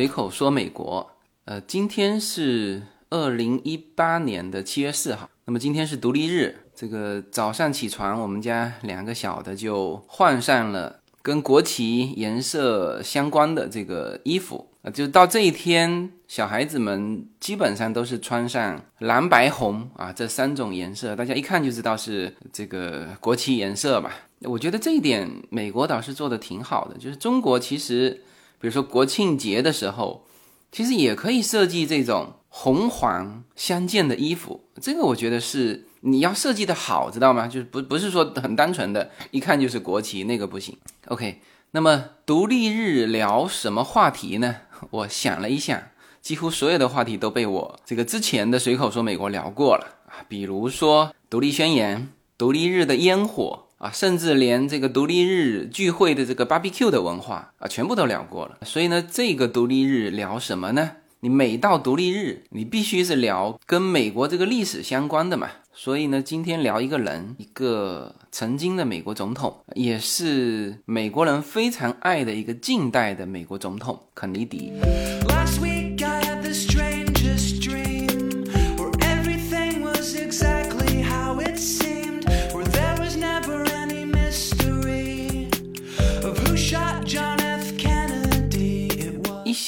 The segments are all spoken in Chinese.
随口说美国，呃，今天是二零一八年的七月四号，那么今天是独立日。这个早上起床，我们家两个小的就换上了跟国旗颜色相关的这个衣服啊，就到这一天，小孩子们基本上都是穿上蓝白红啊这三种颜色，大家一看就知道是这个国旗颜色吧。我觉得这一点美国倒是做的挺好的，就是中国其实。比如说国庆节的时候，其实也可以设计这种红黄相间的衣服。这个我觉得是你要设计的好，知道吗？就是不不是说很单纯的，一看就是国旗，那个不行。OK，那么独立日聊什么话题呢？我想了一下，几乎所有的话题都被我这个之前的随口说美国聊过了啊，比如说独立宣言、独立日的烟火。啊，甚至连这个独立日聚会的这个 barbecue 的文化啊，全部都聊过了。所以呢，这个独立日聊什么呢？你每到独立日，你必须是聊跟美国这个历史相关的嘛。所以呢，今天聊一个人，一个曾经的美国总统，也是美国人非常爱的一个近代的美国总统——肯尼迪。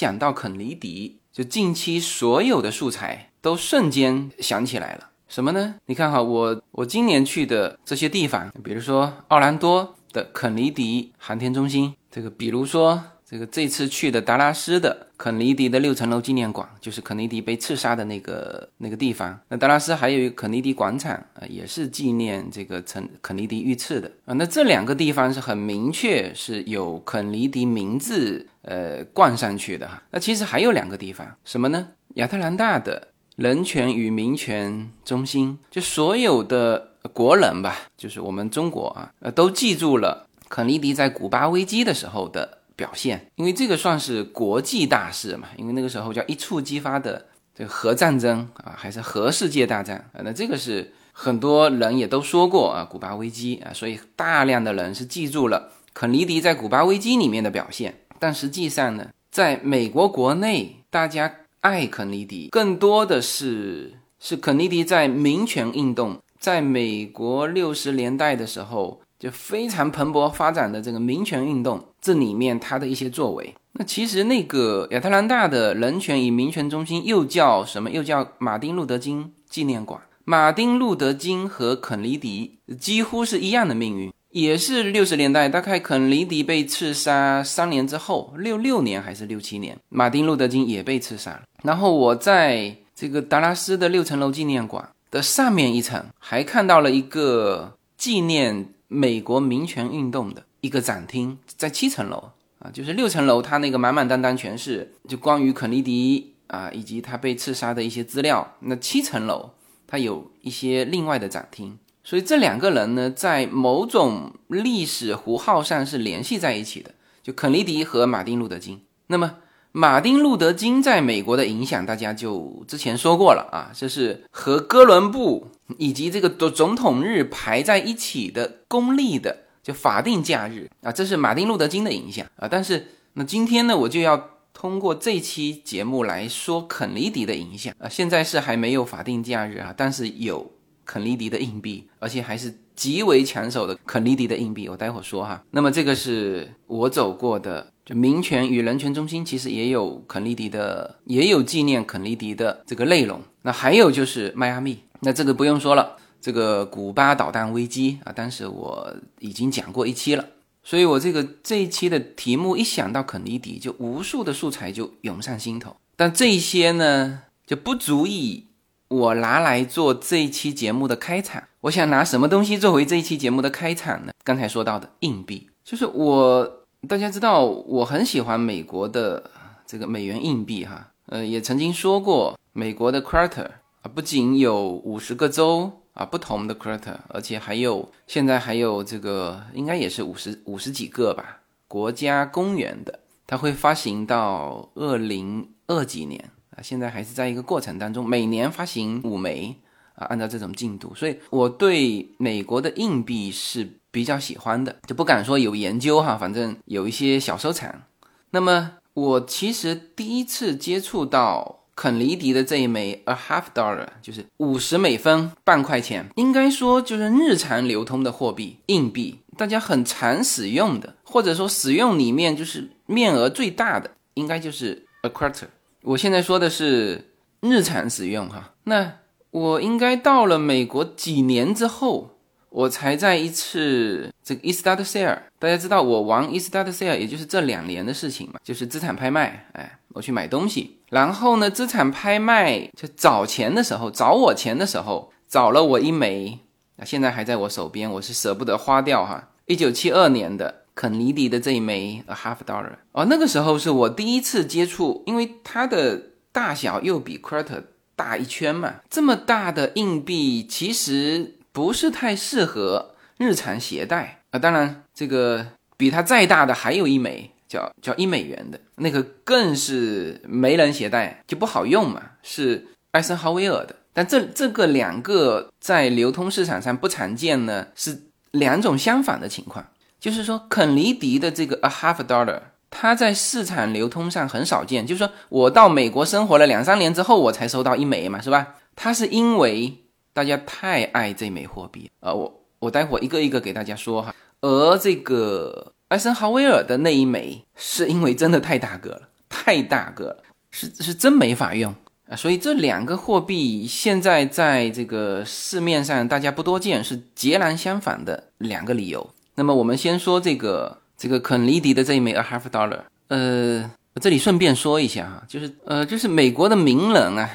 讲到肯尼迪，就近期所有的素材都瞬间想起来了。什么呢？你看哈，我我今年去的这些地方，比如说奥兰多的肯尼迪航天中心，这个比如说。这个这次去的达拉斯的肯尼迪的六层楼纪念馆，就是肯尼迪被刺杀的那个那个地方。那达拉斯还有一个肯尼迪广场啊，也是纪念这个肯肯尼迪遇刺的啊。那这两个地方是很明确是有肯尼迪名字呃冠上去的哈。那其实还有两个地方，什么呢？亚特兰大的人权与民权中心，就所有的国人吧，就是我们中国啊，呃，都记住了肯尼迪在古巴危机的时候的。表现，因为这个算是国际大事嘛，因为那个时候叫一触即发的这个核战争啊，还是核世界大战啊，那这个是很多人也都说过啊，古巴危机啊，所以大量的人是记住了肯尼迪在古巴危机里面的表现。但实际上呢，在美国国内，大家爱肯尼迪更多的是是肯尼迪在民权运动，在美国六十年代的时候。就非常蓬勃发展的这个民权运动，这里面他的一些作为，那其实那个亚特兰大的人权与民权中心又叫什么？又叫马丁路德金纪念馆。马丁路德金和肯尼迪几乎是一样的命运，也是六十年代，大概肯尼迪被刺杀三年之后，六六年还是六七年，马丁路德金也被刺杀了。然后我在这个达拉斯的六层楼纪念馆的上面一层，还看到了一个纪念。美国民权运动的一个展厅在七层楼啊，就是六层楼，它那个满满当当全是就关于肯尼迪啊以及他被刺杀的一些资料。那七层楼它有一些另外的展厅，所以这两个人呢，在某种历史符号上是联系在一起的，就肯尼迪和马丁路德金。那么。马丁·路德·金在美国的影响，大家就之前说过了啊，这是和哥伦布以及这个总总统日排在一起的公立的就法定假日啊，这是马丁·路德·金的影响啊。但是那今天呢，我就要通过这期节目来说肯尼迪的影响啊。现在是还没有法定假日啊，但是有肯尼迪的硬币，而且还是极为抢手的肯尼迪的硬币，我待会儿说哈。那么这个是我走过的。就民权与人权中心其实也有肯尼迪的，也有纪念肯尼迪的这个内容。那还有就是迈阿密，那这个不用说了，这个古巴导弹危机啊，当时我已经讲过一期了。所以我这个这一期的题目一想到肯尼迪，就无数的素材就涌上心头。但这些呢就不足以我拿来做这一期节目的开场。我想拿什么东西作为这一期节目的开场呢？刚才说到的硬币，就是我。大家知道我很喜欢美国的这个美元硬币哈，呃，也曾经说过美国的 quarter 啊，不仅有五十个州啊不同的 quarter，而且还有现在还有这个应该也是五十五十几个吧国家公园的，它会发行到二零二几年啊，现在还是在一个过程当中，每年发行五枚啊，按照这种进度，所以我对美国的硬币是。比较喜欢的就不敢说有研究哈，反正有一些小收藏。那么我其实第一次接触到肯尼迪的这一枚 a half dollar，就是五十美分半块钱，应该说就是日常流通的货币硬币，大家很常使用的，或者说使用里面就是面额最大的，应该就是 a quarter。我现在说的是日常使用哈，那我应该到了美国几年之后。我才在一次这个 Estate Sale，大家知道我玩 Estate Sale，也就是这两年的事情嘛，就是资产拍卖。哎，我去买东西，然后呢，资产拍卖就找钱的时候，找我钱的时候，找了我一枚，啊，现在还在我手边，我是舍不得花掉哈。一九七二年的肯尼迪的这一枚 a half dollar，哦，那个时候是我第一次接触，因为它的大小又比 quarter 大一圈嘛，这么大的硬币其实。不是太适合日常携带啊！当然，这个比它再大的还有一枚，叫叫一美元的那个，更是没人携带，就不好用嘛。是艾森豪威尔的，但这这个两个在流通市场上不常见呢，是两种相反的情况。就是说，肯尼迪的这个 a half dollar，它在市场流通上很少见。就是说我到美国生活了两三年之后，我才收到一枚嘛，是吧？它是因为。大家太爱这枚货币啊！我我待会一个一个给大家说哈。而这个艾森豪威尔的那一枚，是因为真的太大个了，太大个了，是是真没法用啊。所以这两个货币现在在这个市面上大家不多见，是截然相反的两个理由。那么我们先说这个这个肯尼迪的这一枚 a half dollar，呃，这里顺便说一下哈，就是呃，就是美国的名人啊。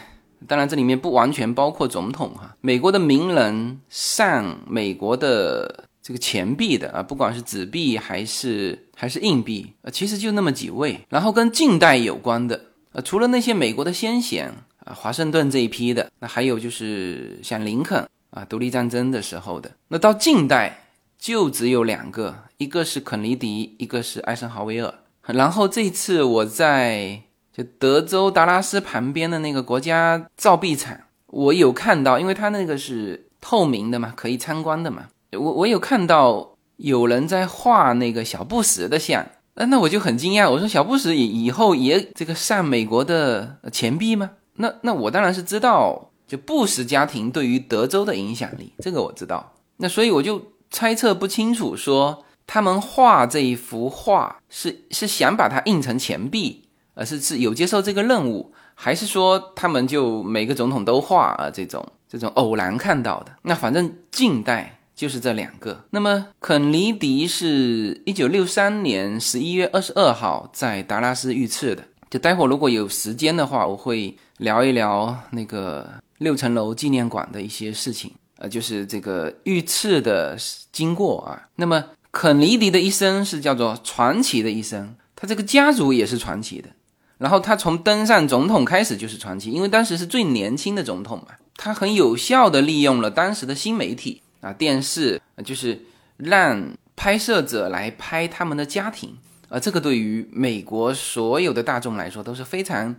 当然，这里面不完全包括总统哈。美国的名人上美国的这个钱币的啊，不管是纸币还是还是硬币啊，其实就那么几位。然后跟近代有关的啊，除了那些美国的先贤啊，华盛顿这一批的，那还有就是像林肯啊，独立战争的时候的。那到近代就只有两个，一个是肯尼迪，一个是艾森豪威尔。然后这次我在。就德州达拉斯旁边的那个国家造币厂，我有看到，因为它那个是透明的嘛，可以参观的嘛。我我有看到有人在画那个小布什的像，那那我就很惊讶，我说小布什以以后也这个上美国的钱币吗？那那我当然是知道，就布什家庭对于德州的影响力，这个我知道。那所以我就猜测不清楚，说他们画这一幅画是是想把它印成钱币。而是是有接受这个任务，还是说他们就每个总统都画啊？这种这种偶然看到的，那反正近代就是这两个。那么肯尼迪是一九六三年十一月二十二号在达拉斯遇刺的。就待会儿如果有时间的话，我会聊一聊那个六层楼纪念馆的一些事情，呃，就是这个遇刺的经过啊。那么肯尼迪的一生是叫做传奇的一生，他这个家族也是传奇的。然后他从登上总统开始就是传奇，因为当时是最年轻的总统嘛，他很有效的利用了当时的新媒体啊，电视，就是让拍摄者来拍他们的家庭，啊，这个对于美国所有的大众来说都是非常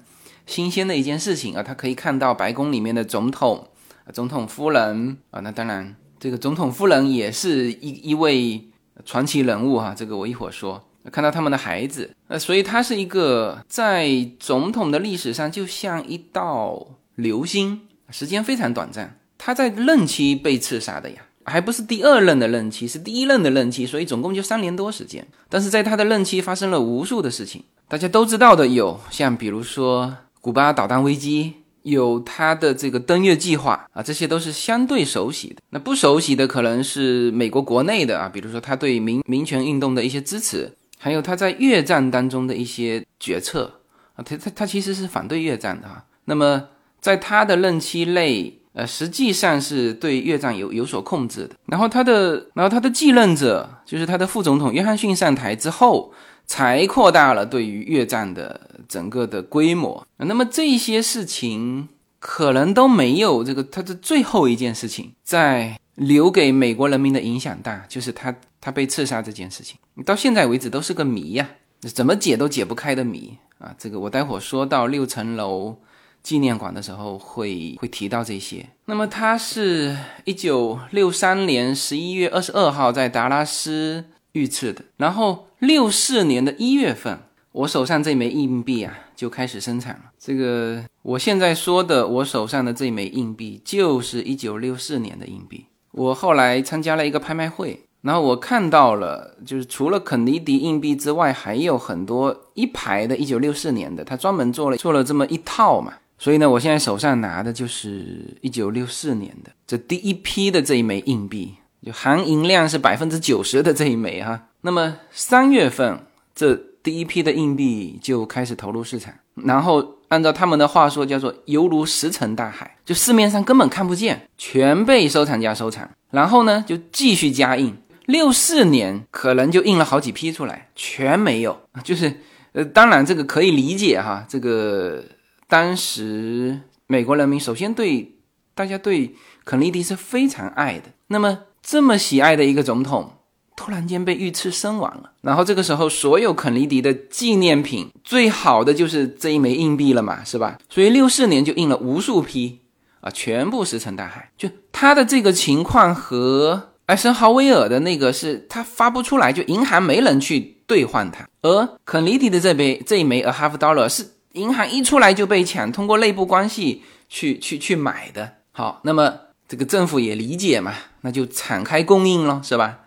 新鲜的一件事情啊，他可以看到白宫里面的总统、总统夫人啊，那当然这个总统夫人也是一一位传奇人物哈，这个我一会儿说。看到他们的孩子，呃，所以他是一个在总统的历史上就像一道流星，时间非常短暂。他在任期被刺杀的呀，还不是第二任的任期，是第一任的任期，所以总共就三年多时间。但是在他的任期发生了无数的事情，大家都知道的有，像比如说古巴导弹危机，有他的这个登月计划啊，这些都是相对熟悉的。那不熟悉的可能是美国国内的啊，比如说他对民民权运动的一些支持。还有他在越战当中的一些决策啊，他他他其实是反对越战的哈。那么在他的任期内，呃，实际上是对越战有有所控制的。然后他的，然后他的继任者就是他的副总统约翰逊上台之后，才扩大了对于越战的整个的规模。那么这些事情可能都没有这个他的最后一件事情在留给美国人民的影响大，就是他。他被刺杀这件事情，到现在为止都是个谜呀，怎么解都解不开的谜啊！这个我待会儿说到六层楼纪念馆的时候会会提到这些。那么他是一九六三年十一月二十二号在达拉斯遇刺的，然后六四年的一月份我手上这枚硬币啊就开始生产了。这个我现在说的，我手上的这枚硬币就是一九六四年的硬币。我后来参加了一个拍卖会，然后我看到了，就是除了肯尼迪硬币之外，还有很多一排的一九六四年的，他专门做了做了这么一套嘛。所以呢，我现在手上拿的就是一九六四年的这第一批的这一枚硬币，就含银量是百分之九十的这一枚哈。那么三月份这。第一批的硬币就开始投入市场，然后按照他们的话说，叫做犹如石沉大海，就市面上根本看不见，全被收藏家收藏。然后呢，就继续加印。六四年可能就印了好几批出来，全没有。就是呃，当然这个可以理解哈，这个当时美国人民首先对大家对肯尼迪是非常爱的，那么这么喜爱的一个总统。突然间被遇刺身亡了，然后这个时候所有肯尼迪的纪念品最好的就是这一枚硬币了嘛，是吧？所以六四年就印了无数批啊，全部石沉大海。就他的这个情况和艾森豪威尔的那个是他发不出来，就银行没人去兑换它，而肯尼迪的这杯这一枚 a half dollar 是银行一出来就被抢，通过内部关系去去去买的。好，那么这个政府也理解嘛，那就敞开供应了，是吧？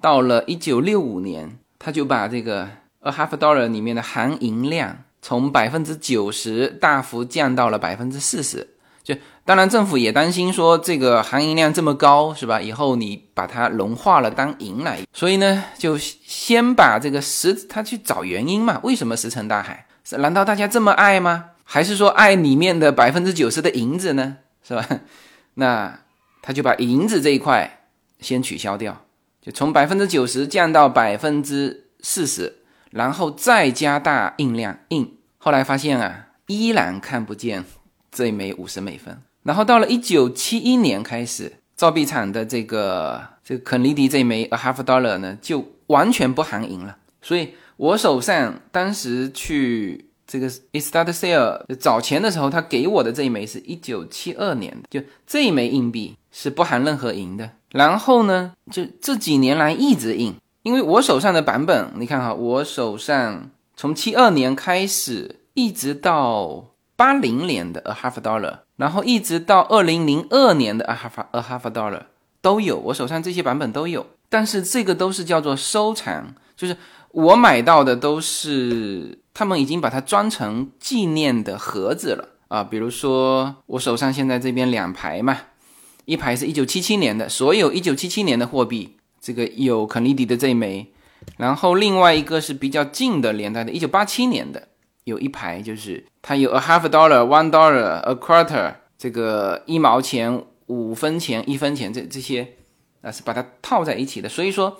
到了一九六五年，他就把这个 a half dollar 里面的含银量从百分之九十大幅降到了百分之四十。就当然政府也担心说这个含银量这么高是吧？以后你把它融化了当银来，所以呢就先把这个石他去找原因嘛？为什么石沉大海？是难道大家这么爱吗？还是说爱里面的百分之九十的银子呢？是吧？那他就把银子这一块先取消掉。就从百分之九十降到百分之四十，然后再加大印量印，后来发现啊，依然看不见这一枚五十美分。然后到了一九七一年开始，造币厂的这个这个肯尼迪这一枚 a half dollar 呢，就完全不含银了。所以我手上当时去这个 estate sale 找钱的时候，他给我的这一枚是一九七二年的，就这一枚硬币是不含任何银的。然后呢，就这几年来一直印，因为我手上的版本，你看哈，我手上从七二年开始，一直到八零年的 a half dollar，然后一直到二零零二年的 a half a half dollar 都有，我手上这些版本都有。但是这个都是叫做收藏，就是我买到的都是他们已经把它装成纪念的盒子了啊，比如说我手上现在这边两排嘛。一排是一九七七年的，所有一九七七年的货币，这个有肯尼迪的这一枚，然后另外一个是比较近的年代的，一九八七年的，有一排就是它有 a half dollar, one dollar, a quarter，这个一毛钱、五分钱、一分钱这这些啊是把它套在一起的，所以说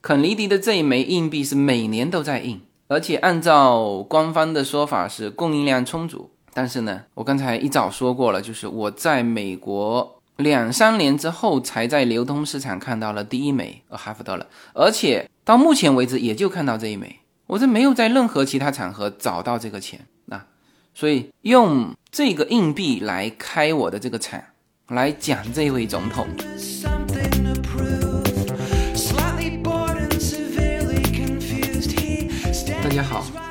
肯尼迪的这一枚硬币是每年都在印，而且按照官方的说法是供应量充足，但是呢，我刚才一早说过了，就是我在美国。两三年之后，才在流通市场看到了第一枚，a half dollar，而且到目前为止也就看到这一枚，我这没有在任何其他场合找到这个钱啊，所以用这个硬币来开我的这个场，来讲这位总统。大家好，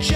呃，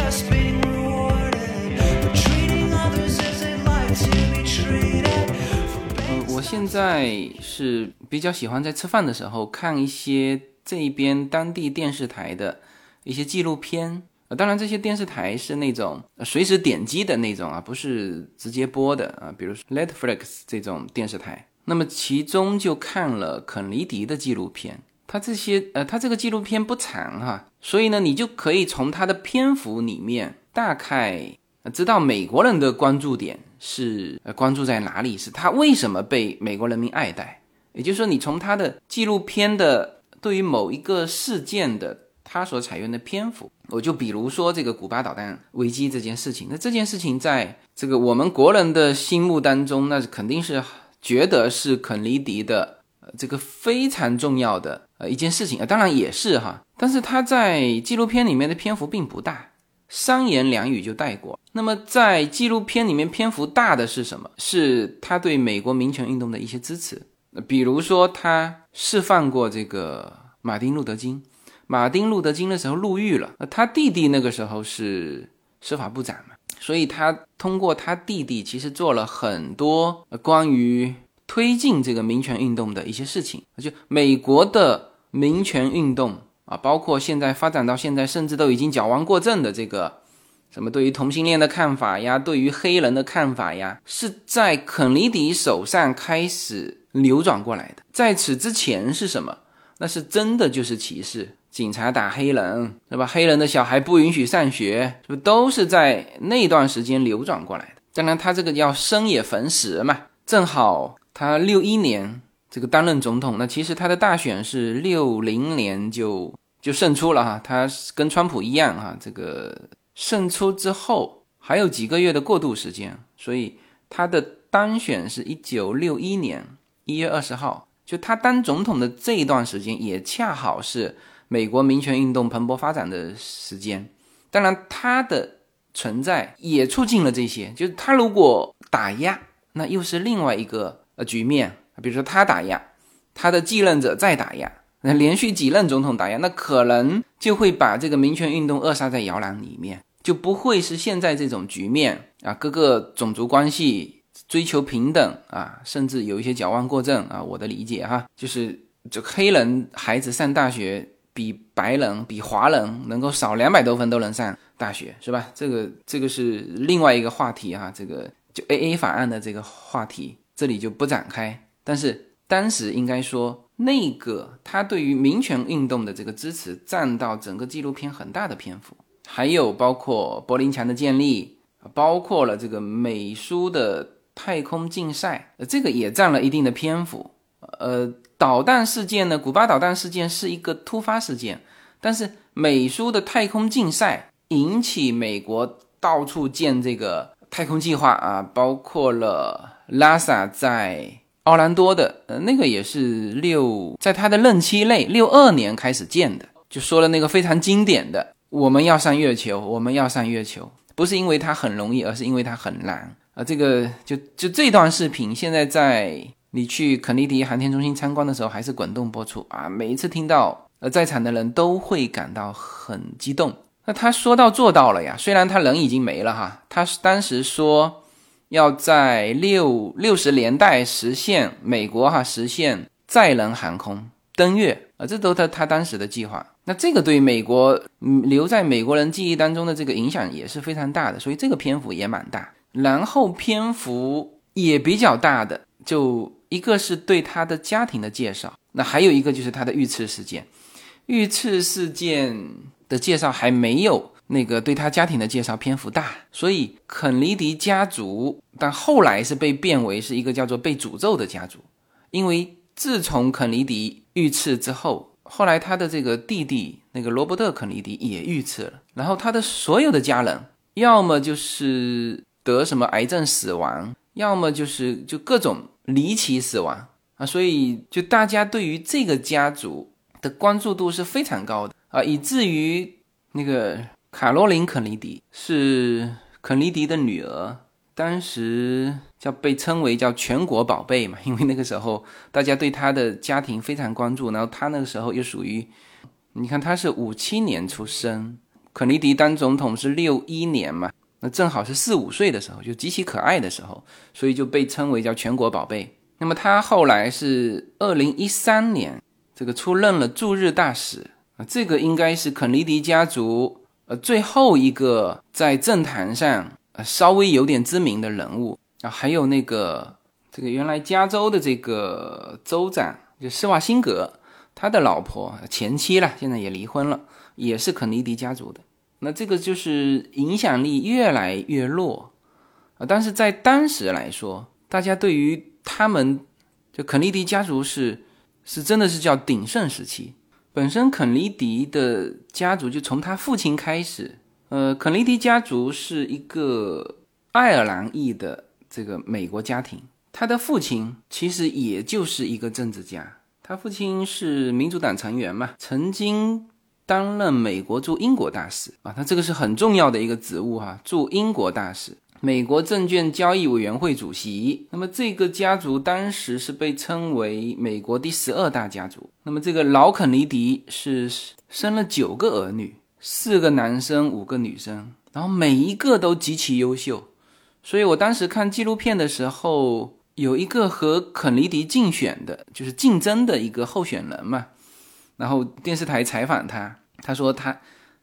我现在是比较喜欢在吃饭的时候看一些这边当地电视台的一些纪录片。当然，这些电视台是那种随时点击的那种啊，不是直接播的啊。比如说 Netflix 这种电视台，那么其中就看了肯尼迪的纪录片。它这些呃，它这个纪录片不长哈，所以呢，你就可以从它的篇幅里面大概知道美国人的关注点是呃关注在哪里，是他为什么被美国人民爱戴。也就是说，你从他的纪录片的对于某一个事件的他所采用的篇幅，我就比如说这个古巴导弹危机这件事情，那这件事情在这个我们国人的心目当中，那肯定是觉得是肯尼迪的。这个非常重要的呃一件事情啊，当然也是哈，但是他在纪录片里面的篇幅并不大，三言两语就带过。那么在纪录片里面篇幅大的是什么？是他对美国民权运动的一些支持，比如说他释放过这个马丁路德金，马丁路德金的时候入狱了，他弟弟那个时候是司法部长嘛，所以他通过他弟弟其实做了很多关于。推进这个民权运动的一些事情，就美国的民权运动啊，包括现在发展到现在，甚至都已经矫枉过正的这个什么对于同性恋的看法呀，对于黑人的看法呀，是在肯尼迪手上开始扭转过来的。在此之前是什么？那是真的就是歧视，警察打黑人，是吧？黑人的小孩不允许上学，是不都是在那段时间流转过来的？当然，他这个叫生也逢时嘛，正好。他六一年这个担任总统，那其实他的大选是六零年就就胜出了哈，他跟川普一样哈，这个胜出之后还有几个月的过渡时间，所以他的当选是一九六一年一月二十号，就他当总统的这一段时间也恰好是美国民权运动蓬勃发展的时间，当然他的存在也促进了这些，就是他如果打压，那又是另外一个。呃，局面，比如说他打压，他的继任者再打压，那连续几任总统打压，那可能就会把这个民权运动扼杀在摇篮里面，就不会是现在这种局面啊。各个种族关系追求平等啊，甚至有一些矫枉过正啊。我的理解哈，就是就黑人孩子上大学比白人、比华人能够少两百多分都能上大学，是吧？这个这个是另外一个话题哈，这个就 A A 法案的这个话题。这里就不展开，但是当时应该说，那个他对于民权运动的这个支持占到整个纪录片很大的篇幅，还有包括柏林墙的建立，包括了这个美苏的太空竞赛，这个也占了一定的篇幅。呃，导弹事件呢，古巴导弹事件是一个突发事件，但是美苏的太空竞赛引起美国到处建这个太空计划啊，包括了。拉萨在奥兰多的，呃，那个也是六，在他的任期内，六二年开始建的，就说了那个非常经典的，我们要上月球，我们要上月球，不是因为它很容易，而是因为它很难啊。这个就就这段视频，现在在你去肯尼迪航天中心参观的时候，还是滚动播出啊。每一次听到，呃，在场的人都会感到很激动。那他说到做到了呀，虽然他人已经没了哈，他是当时说。要在六六十年代实现美国哈实现载人航空登月啊，这都他他当时的计划。那这个对美国留在美国人记忆当中的这个影响也是非常大的，所以这个篇幅也蛮大。然后篇幅也比较大的，就一个是对他的家庭的介绍，那还有一个就是他的遇刺事件。遇刺事件的介绍还没有。那个对他家庭的介绍篇幅大，所以肯尼迪家族，但后来是被变为是一个叫做被诅咒的家族，因为自从肯尼迪遇刺之后，后来他的这个弟弟那个罗伯特肯尼迪也遇刺了，然后他的所有的家人要么就是得什么癌症死亡，要么就是就各种离奇死亡啊，所以就大家对于这个家族的关注度是非常高的啊，以至于那个。卡罗琳·肯尼迪是肯尼迪的女儿，当时叫被称为叫全国宝贝嘛，因为那个时候大家对她的家庭非常关注，然后她那个时候又属于，你看她是五七年出生，肯尼迪当总统是六一年嘛，那正好是四五岁的时候，就极其可爱的时候，所以就被称为叫全国宝贝。那么她后来是二零一三年这个出任了驻日大使啊，这个应该是肯尼迪家族。呃，最后一个在政坛上呃稍微有点知名的人物啊，还有那个这个原来加州的这个州长就施瓦辛格，他的老婆前妻了，现在也离婚了，也是肯尼迪家族的。那这个就是影响力越来越弱啊。但是在当时来说，大家对于他们就肯尼迪家族是是真的是叫鼎盛时期。本身肯尼迪的家族就从他父亲开始，呃，肯尼迪家族是一个爱尔兰裔的这个美国家庭。他的父亲其实也就是一个政治家，他父亲是民主党成员嘛，曾经担任美国驻英国大使。啊，他这个是很重要的一个职务哈，驻英国大使，美国证券交易委员会主席。那么这个家族当时是被称为美国第十二大家族。那么这个老肯尼迪是生了九个儿女，四个男生，五个女生，然后每一个都极其优秀，所以我当时看纪录片的时候。有一个和肯尼迪竞选的，就是竞争的一个候选人嘛，然后电视台采访他，他说他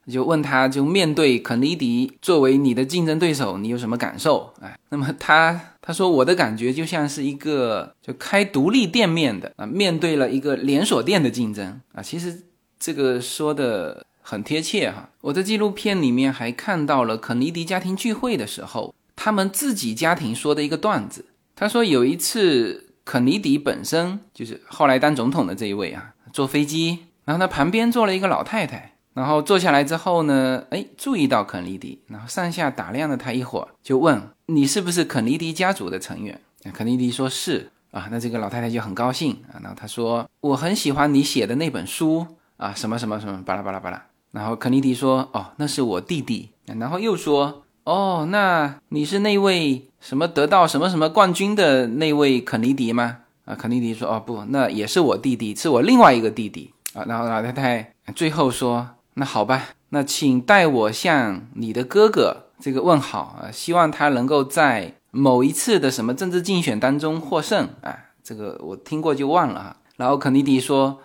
就问他就面对肯尼迪作为你的竞争对手，你有什么感受？哎，那么他他说我的感觉就像是一个就开独立店面的啊，面对了一个连锁店的竞争啊，其实这个说的很贴切哈。我在纪录片里面还看到了肯尼迪家庭聚会的时候，他们自己家庭说的一个段子。他说有一次，肯尼迪本身就是后来当总统的这一位啊，坐飞机，然后他旁边坐了一个老太太，然后坐下来之后呢，哎，注意到肯尼迪，然后上下打量了他一会儿，就问你是不是肯尼迪家族的成员？肯尼迪说是啊，那这个老太太就很高兴啊，然后他说我很喜欢你写的那本书啊，什么什么什么，巴拉巴拉巴拉，然后肯尼迪说哦，那是我弟弟，然后又说。哦，那你是那位什么得到什么什么冠军的那位肯尼迪吗？啊，肯尼迪说，哦不，那也是我弟弟，是我另外一个弟弟啊。然后老太太最后说，那好吧，那请代我向你的哥哥这个问好啊，希望他能够在某一次的什么政治竞选当中获胜啊。这个我听过就忘了哈。然后肯尼迪说。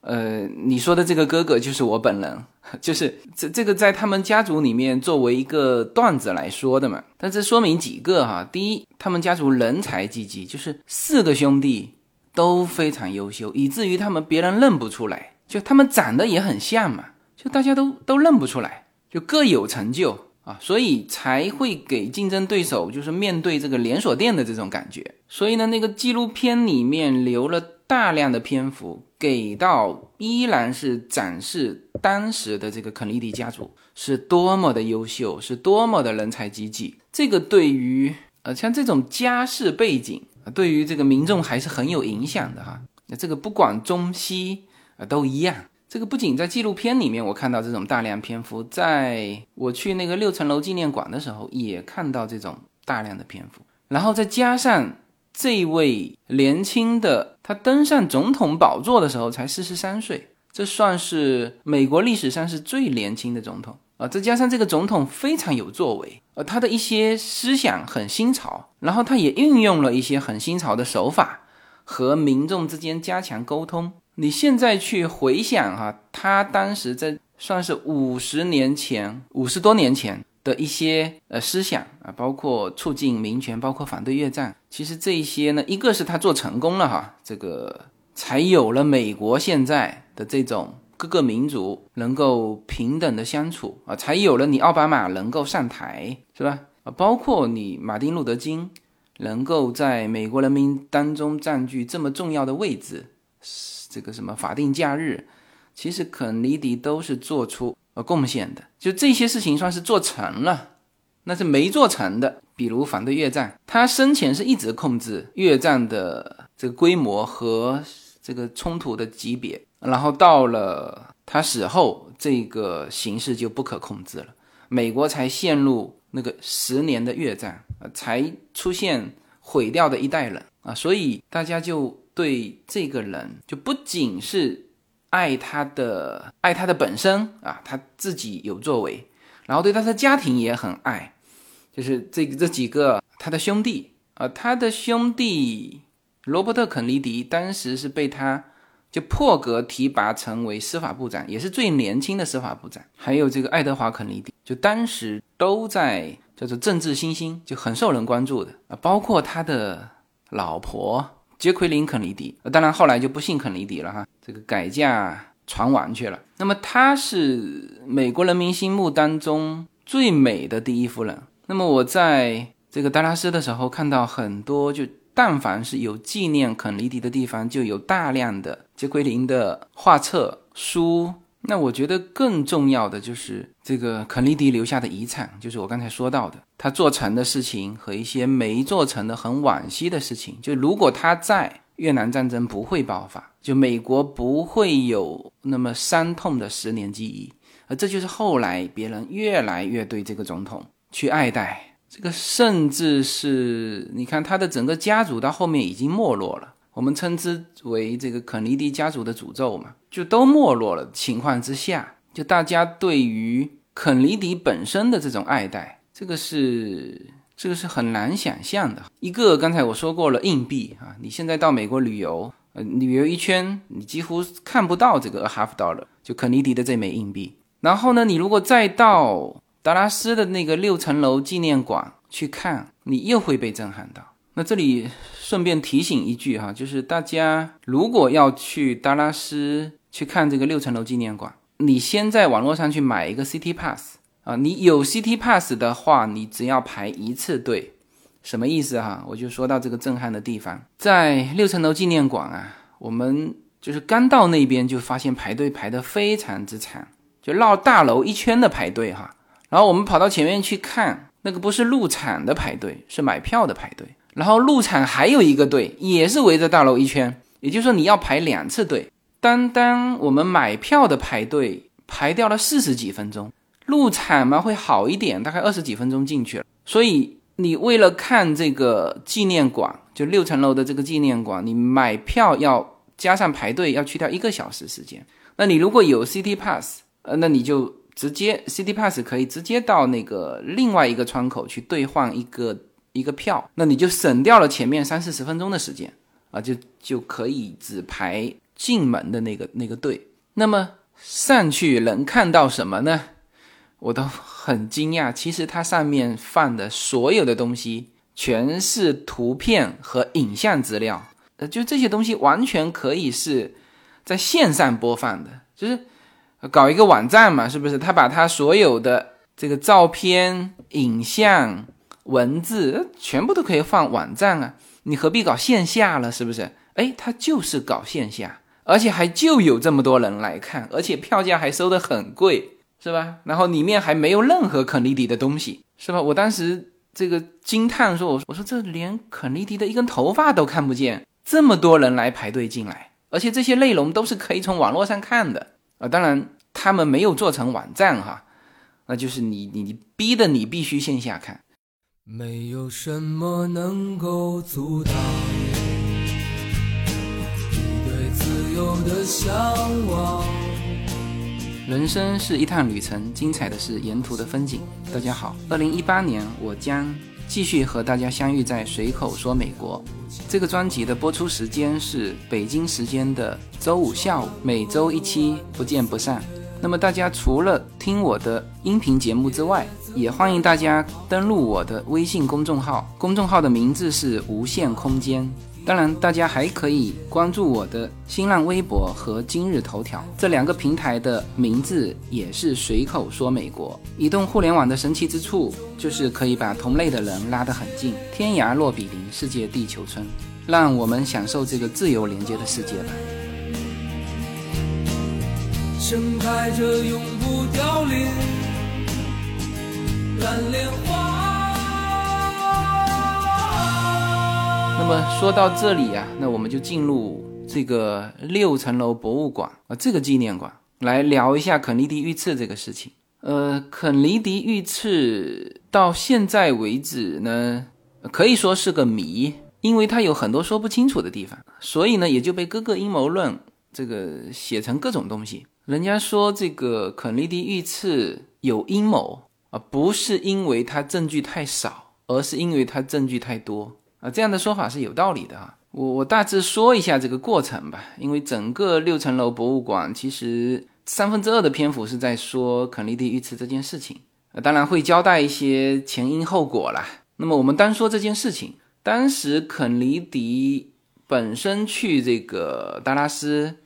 呃，你说的这个哥哥就是我本人，就是这这个在他们家族里面作为一个段子来说的嘛。但这说明几个哈，第一，他们家族人才济济，就是四个兄弟都非常优秀，以至于他们别人认不出来，就他们长得也很像嘛，就大家都都认不出来，就各有成就啊，所以才会给竞争对手就是面对这个连锁店的这种感觉。所以呢，那个纪录片里面留了。大量的篇幅给到，依然是展示当时的这个肯尼迪家族是多么的优秀，是多么的人才济济。这个对于呃像这种家世背景，对于这个民众还是很有影响的哈。那这个不管中西啊都一样。这个不仅在纪录片里面我看到这种大量篇幅，在我去那个六层楼纪念馆的时候也看到这种大量的篇幅，然后再加上。这位年轻的他登上总统宝座的时候才四十三岁，这算是美国历史上是最年轻的总统啊！再加上这个总统非常有作为，呃，他的一些思想很新潮，然后他也运用了一些很新潮的手法和民众之间加强沟通。你现在去回想哈，他当时在算是五十年前，五十多年前。的一些呃思想啊，包括促进民权，包括反对越战。其实这些呢，一个是他做成功了哈，这个才有了美国现在的这种各个民族能够平等的相处啊，才有了你奥巴马能够上台，是吧？啊，包括你马丁路德金能够在美国人民当中占据这么重要的位置，这个什么法定假日，其实肯尼迪都是做出呃。贡献的就这些事情算是做成了，那是没做成的。比如反对越战，他生前是一直控制越战的这个规模和这个冲突的级别，然后到了他死后，这个形势就不可控制了，美国才陷入那个十年的越战啊，才出现毁掉的一代人啊，所以大家就对这个人就不仅是。爱他的，爱他的本身啊，他自己有作为，然后对他的家庭也很爱，就是这这几个他的兄弟啊，他的兄弟罗伯特肯尼迪当时是被他就破格提拔成为司法部长，也是最年轻的司法部长。还有这个爱德华肯尼迪，就当时都在叫做政治新星，就很受人关注的啊，包括他的老婆杰奎琳·肯尼迪，当然后来就不姓肯尼迪了哈，这个改嫁船王去了。那么她是美国人民心目当中最美的第一夫人。那么我在这个达拉斯的时候看到很多，就但凡是有纪念肯尼迪的地方，就有大量的杰奎琳的画册、书。那我觉得更重要的就是这个肯尼迪留下的遗产，就是我刚才说到的他做成的事情和一些没做成的很惋惜的事情。就如果他在，越南战争不会爆发，就美国不会有那么伤痛的十年记忆。而这就是后来别人越来越对这个总统去爱戴，这个甚至是你看他的整个家族到后面已经没落了。我们称之为这个肯尼迪家族的诅咒嘛，就都没落了情况之下，就大家对于肯尼迪本身的这种爱戴，这个是这个是很难想象的。一个刚才我说过了，硬币啊，你现在到美国旅游，呃，旅游一圈，你几乎看不到这个 a half dollar，就肯尼迪的这枚硬币。然后呢，你如果再到达拉斯的那个六层楼纪念馆去看，你又会被震撼到。那这里顺便提醒一句哈，就是大家如果要去达拉斯去看这个六层楼纪念馆，你先在网络上去买一个 City Pass 啊，你有 City Pass 的话，你只要排一次队，什么意思哈？我就说到这个震撼的地方，在六层楼纪念馆啊，我们就是刚到那边就发现排队排得非常之长，就绕大楼一圈的排队哈，然后我们跑到前面去看，那个不是入场的排队，是买票的排队。然后入场还有一个队，也是围着大楼一圈，也就是说你要排两次队。单单我们买票的排队排掉了四十几分钟，入场嘛会好一点，大概二十几分钟进去了。所以你为了看这个纪念馆，就六层楼的这个纪念馆，你买票要加上排队要去掉一个小时时间。那你如果有 City Pass，呃，那你就直接 City Pass 可以直接到那个另外一个窗口去兑换一个。一个票，那你就省掉了前面三四十分钟的时间啊，就就可以只排进门的那个那个队。那么上去能看到什么呢？我都很惊讶。其实它上面放的所有的东西全是图片和影像资料，呃，就这些东西完全可以是在线上播放的，就是搞一个网站嘛，是不是？他把他所有的这个照片、影像。文字全部都可以放网站啊，你何必搞线下了？是不是？哎，他就是搞线下，而且还就有这么多人来看，而且票价还收得很贵，是吧？然后里面还没有任何肯尼迪的东西，是吧？我当时这个惊叹说：“我我说这连肯尼迪的一根头发都看不见，这么多人来排队进来，而且这些内容都是可以从网络上看的啊。当然他们没有做成网站哈，那就是你你你逼的你必须线下看。”没有什么能够阻挡你对自由的向往。人生是一趟旅程，精彩的是沿途的风景。大家好，二零一八年我将继续和大家相遇在随口说美国。这个专辑的播出时间是北京时间的周五下午，每周一期，不见不散。那么大家除了听我的音频节目之外，也欢迎大家登录我的微信公众号，公众号的名字是无限空间。当然，大家还可以关注我的新浪微博和今日头条这两个平台的名字也是随口说美国。移动互联网的神奇之处就是可以把同类的人拉得很近，天涯若比邻，世界地球村，让我们享受这个自由连接的世界吧。盛开着永不凋零。蓝莲花。那么说到这里啊，那我们就进入这个六层楼博物馆啊，这个纪念馆来聊一下肯尼迪遇刺这个事情。呃，肯尼迪遇刺到现在为止呢，可以说是个谜，因为它有很多说不清楚的地方，所以呢，也就被各个阴谋论这个写成各种东西。人家说这个肯尼迪遇刺有阴谋。啊，不是因为他证据太少，而是因为他证据太多啊。这样的说法是有道理的啊。我我大致说一下这个过程吧。因为整个六层楼博物馆其实三分之二的篇幅是在说肯尼迪遇刺这件事情，当然会交代一些前因后果啦。那么我们单说这件事情，当时肯尼迪本身去这个达拉斯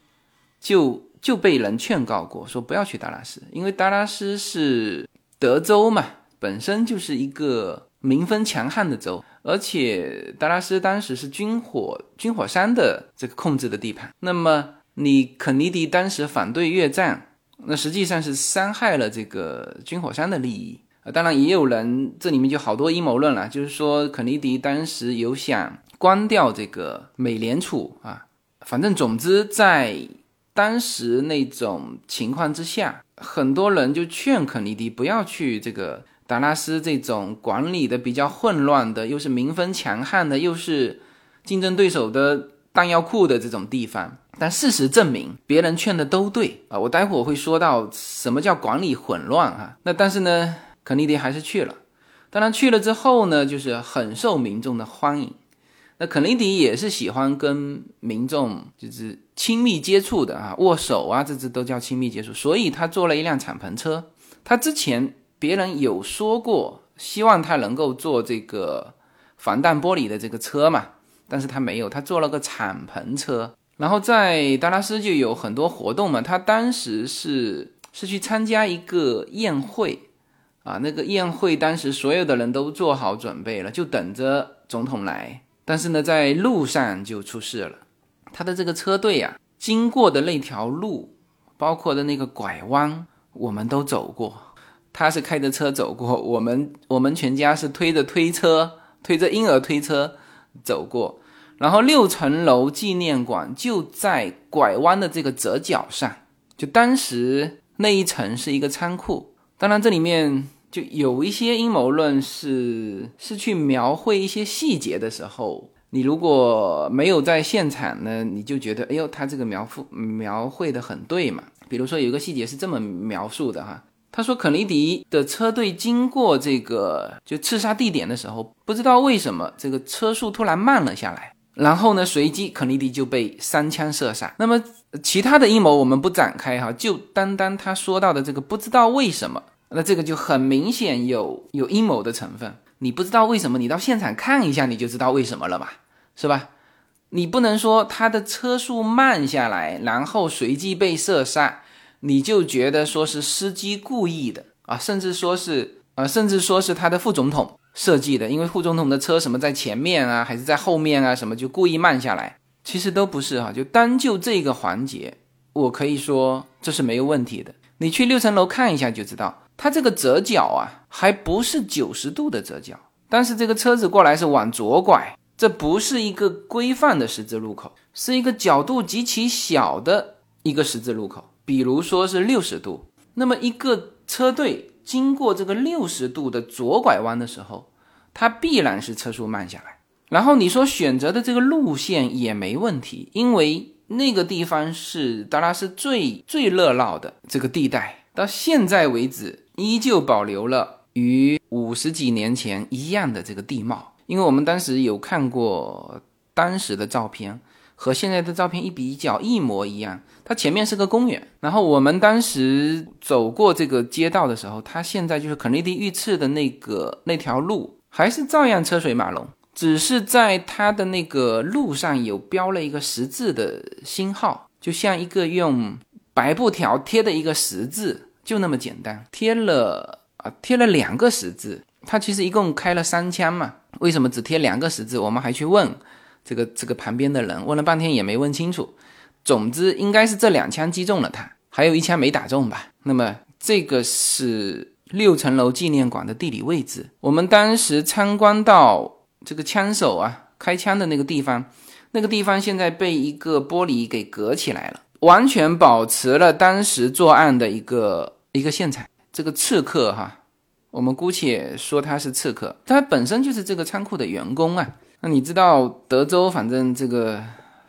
就就被人劝告过，说不要去达拉斯，因为达拉斯是德州嘛，本身就是一个民风强悍的州，而且达拉斯当时是军火军火商的这个控制的地盘。那么你肯尼迪当时反对越战，那实际上是伤害了这个军火商的利益啊。当然也有人这里面就好多阴谋论了，就是说肯尼迪当时有想关掉这个美联储啊，反正总之在。当时那种情况之下，很多人就劝肯尼迪不要去这个达拉斯这种管理的比较混乱的，又是民风强悍的，又是竞争对手的弹药库的这种地方。但事实证明，别人劝的都对啊！我待会儿会说到什么叫管理混乱啊。那但是呢，肯尼迪还是去了。当然去了之后呢，就是很受民众的欢迎。那肯尼迪也是喜欢跟民众就是亲密接触的啊，握手啊，这这都叫亲密接触。所以他做了一辆敞篷车。他之前别人有说过，希望他能够坐这个防弹玻璃的这个车嘛，但是他没有，他做了个敞篷车。然后在达拉斯就有很多活动嘛，他当时是是去参加一个宴会啊，那个宴会当时所有的人都做好准备了，就等着总统来。但是呢，在路上就出事了。他的这个车队呀，经过的那条路，包括的那个拐弯，我们都走过。他是开着车走过，我们我们全家是推着推车，推着婴儿推车走过。然后六层楼纪念馆就在拐弯的这个折角上，就当时那一层是一个仓库。当然这里面。就有一些阴谋论是是去描绘一些细节的时候，你如果没有在现场呢，你就觉得哎呦，他这个描述描绘的很对嘛。比如说有一个细节是这么描述的哈，他说肯尼迪的车队经过这个就刺杀地点的时候，不知道为什么这个车速突然慢了下来，然后呢，随即肯尼迪就被三枪射杀。那么其他的阴谋我们不展开哈，就单单他说到的这个不知道为什么。那这个就很明显有有阴谋的成分，你不知道为什么，你到现场看一下你就知道为什么了嘛，是吧？你不能说他的车速慢下来，然后随即被射杀，你就觉得说是司机故意的啊，甚至说是啊，甚至说是他的副总统设计的，因为副总统的车什么在前面啊，还是在后面啊，什么就故意慢下来，其实都不是哈，就单就这个环节，我可以说这是没有问题的，你去六层楼看一下就知道。它这个折角啊，还不是九十度的折角，但是这个车子过来是往左拐，这不是一个规范的十字路口，是一个角度极其小的一个十字路口，比如说是六十度。那么一个车队经过这个六十度的左拐弯的时候，它必然是车速慢下来。然后你说选择的这个路线也没问题，因为那个地方是达拉斯最最热闹的这个地带，到现在为止。依旧保留了与五十几年前一样的这个地貌，因为我们当时有看过当时的照片，和现在的照片一比较一模一样。它前面是个公园，然后我们当时走过这个街道的时候，它现在就是肯尼迪遇刺的那个那条路，还是照样车水马龙，只是在它的那个路上有标了一个十字的星号，就像一个用白布条贴的一个十字。就那么简单，贴了啊，贴了两个十字。他其实一共开了三枪嘛，为什么只贴两个十字？我们还去问这个这个旁边的人，问了半天也没问清楚。总之应该是这两枪击中了他，还有一枪没打中吧。那么这个是六层楼纪念馆的地理位置。我们当时参观到这个枪手啊开枪的那个地方，那个地方现在被一个玻璃给隔起来了。完全保持了当时作案的一个一个现场。这个刺客哈，我们姑且说他是刺客，他本身就是这个仓库的员工啊。那你知道德州，反正这个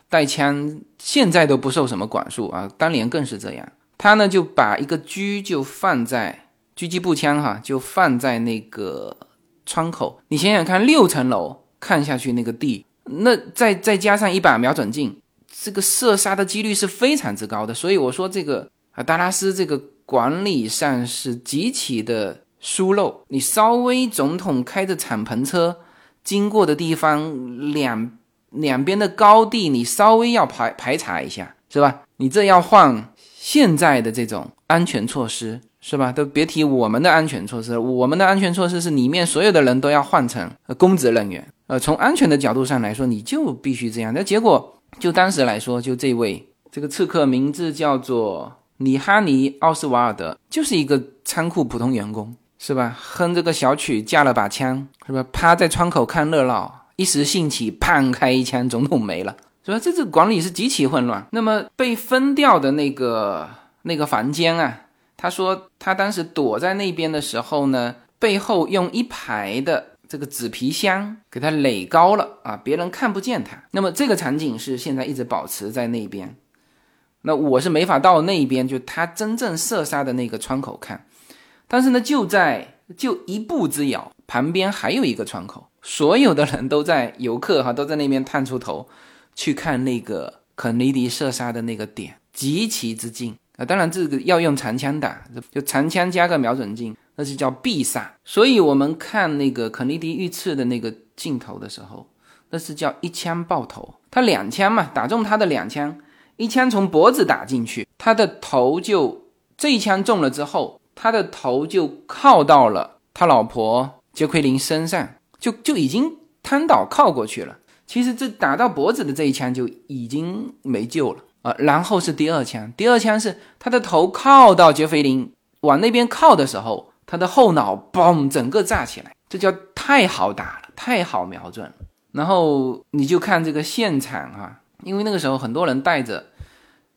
带枪现在都不受什么管束啊，当年更是这样。他呢就把一个狙就放在狙击步枪哈，就放在那个窗口。你想想看，六层楼看下去那个地，那再再加上一把瞄准镜。这个射杀的几率是非常之高的，所以我说这个啊，达拉斯这个管理上是极其的疏漏。你稍微总统开着敞篷车经过的地方，两两边的高地你稍微要排排查一下，是吧？你这要换现在的这种安全措施，是吧？都别提我们的安全措施，我们的安全措施是里面所有的人都要换成公职人员。呃，从安全的角度上来说，你就必须这样。那结果就当时来说，就这位这个刺客名字叫做里哈尼·奥斯瓦尔德，就是一个仓库普通员工。是吧？哼这个小曲，架了把枪，是吧？趴在窗口看热闹，一时兴起，砰开一枪，总统没了，是吧？这次管理是极其混乱。那么被分掉的那个那个房间啊，他说他当时躲在那边的时候呢，背后用一排的这个纸皮箱给它垒高了啊，别人看不见它。那么这个场景是现在一直保持在那边。那我是没法到那边，就他真正射杀的那个窗口看。但是呢，就在就一步之遥，旁边还有一个窗口，所有的人都在游客哈都在那边探出头去看那个肯尼迪射杀的那个点，极其之近啊！当然这个要用长枪打，就长枪加个瞄准镜，那是叫必杀。所以我们看那个肯尼迪遇刺的那个镜头的时候，那是叫一枪爆头，他两枪嘛，打中他的两枪，一枪从脖子打进去，他的头就这一枪中了之后。他的头就靠到了他老婆杰奎琳身上，就就已经瘫倒靠过去了。其实这打到脖子的这一枪就已经没救了啊。然后是第二枪，第二枪是他的头靠到杰奎琳往那边靠的时候，他的后脑嘣整个炸起来，这叫太好打了，太好瞄准了。然后你就看这个现场哈，因为那个时候很多人带着。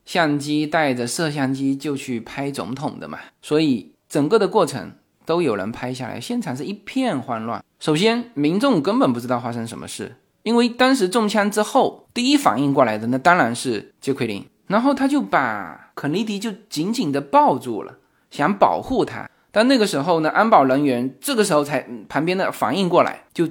相机带着摄像机就去拍总统的嘛，所以整个的过程都有人拍下来，现场是一片慌乱。首先，民众根本不知道发生什么事，因为当时中枪之后，第一反应过来的那当然是杰奎琳，然后他就把肯尼迪就紧紧的抱住了，想保护他。但那个时候呢，安保人员这个时候才旁边的反应过来，就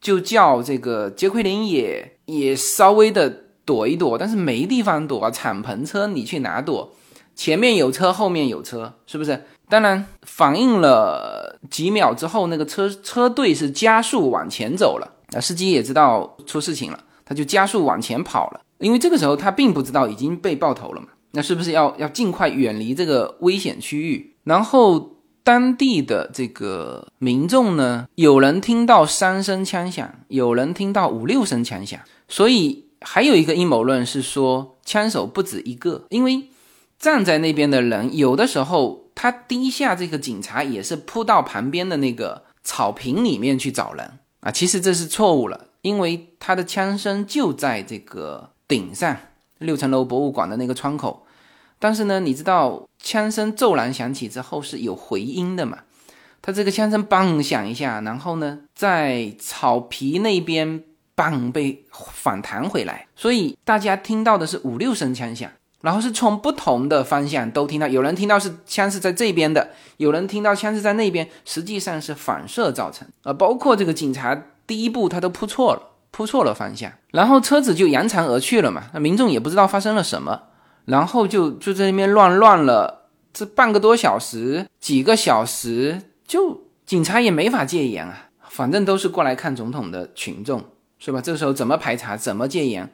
就叫这个杰奎琳也也稍微的。躲一躲，但是没地方躲啊！敞篷车你去哪躲？前面有车，后面有车，是不是？当然，反应了几秒之后，那个车车队是加速往前走了。那司机也知道出事情了，他就加速往前跑了。因为这个时候他并不知道已经被爆头了嘛。那是不是要要尽快远离这个危险区域？然后当地的这个民众呢，有人听到三声枪响，有人听到五六声枪响，所以。还有一个阴谋论是说，枪手不止一个，因为站在那边的人，有的时候他第一下这个警察也是扑到旁边的那个草坪里面去找人啊。其实这是错误了，因为他的枪声就在这个顶上六层楼博物馆的那个窗口。但是呢，你知道枪声骤然响起之后是有回音的嘛？他这个枪声嘣响一下，然后呢，在草皮那边。嘣被反弹回来，所以大家听到的是五六声枪响，然后是从不同的方向都听到，有人听到是枪是在这边的，有人听到枪是在那边，实际上是反射造成。呃，包括这个警察第一步他都扑错了，扑错了方向，然后车子就扬长而去了嘛。那民众也不知道发生了什么，然后就就在那边乱乱了这半个多小时，几个小时，就警察也没法戒严啊，反正都是过来看总统的群众。是吧？这时候怎么排查？怎么戒严？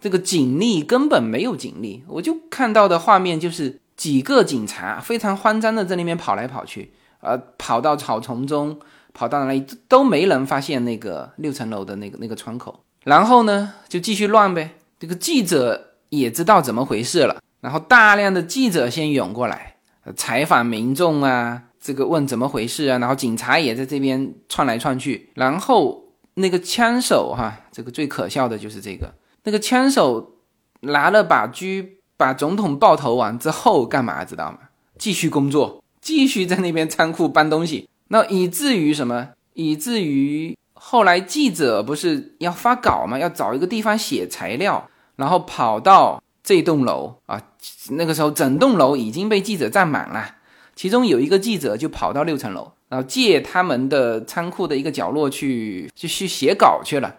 这个警力根本没有警力，我就看到的画面就是几个警察非常慌张的在那边跑来跑去，呃，跑到草丛中，跑到哪里都没人发现那个六层楼的那个那个窗口。然后呢，就继续乱呗。这个记者也知道怎么回事了，然后大量的记者先涌过来采访民众啊，这个问怎么回事啊，然后警察也在这边窜来窜去，然后。那个枪手哈，这个最可笑的就是这个。那个枪手拿了把狙，把总统爆头完之后干嘛？知道吗？继续工作，继续在那边仓库搬东西。那以至于什么？以至于后来记者不是要发稿吗？要找一个地方写材料，然后跑到这栋楼啊。那个时候整栋楼已经被记者占满了，其中有一个记者就跑到六层楼。然后借他们的仓库的一个角落去，就去写稿去了，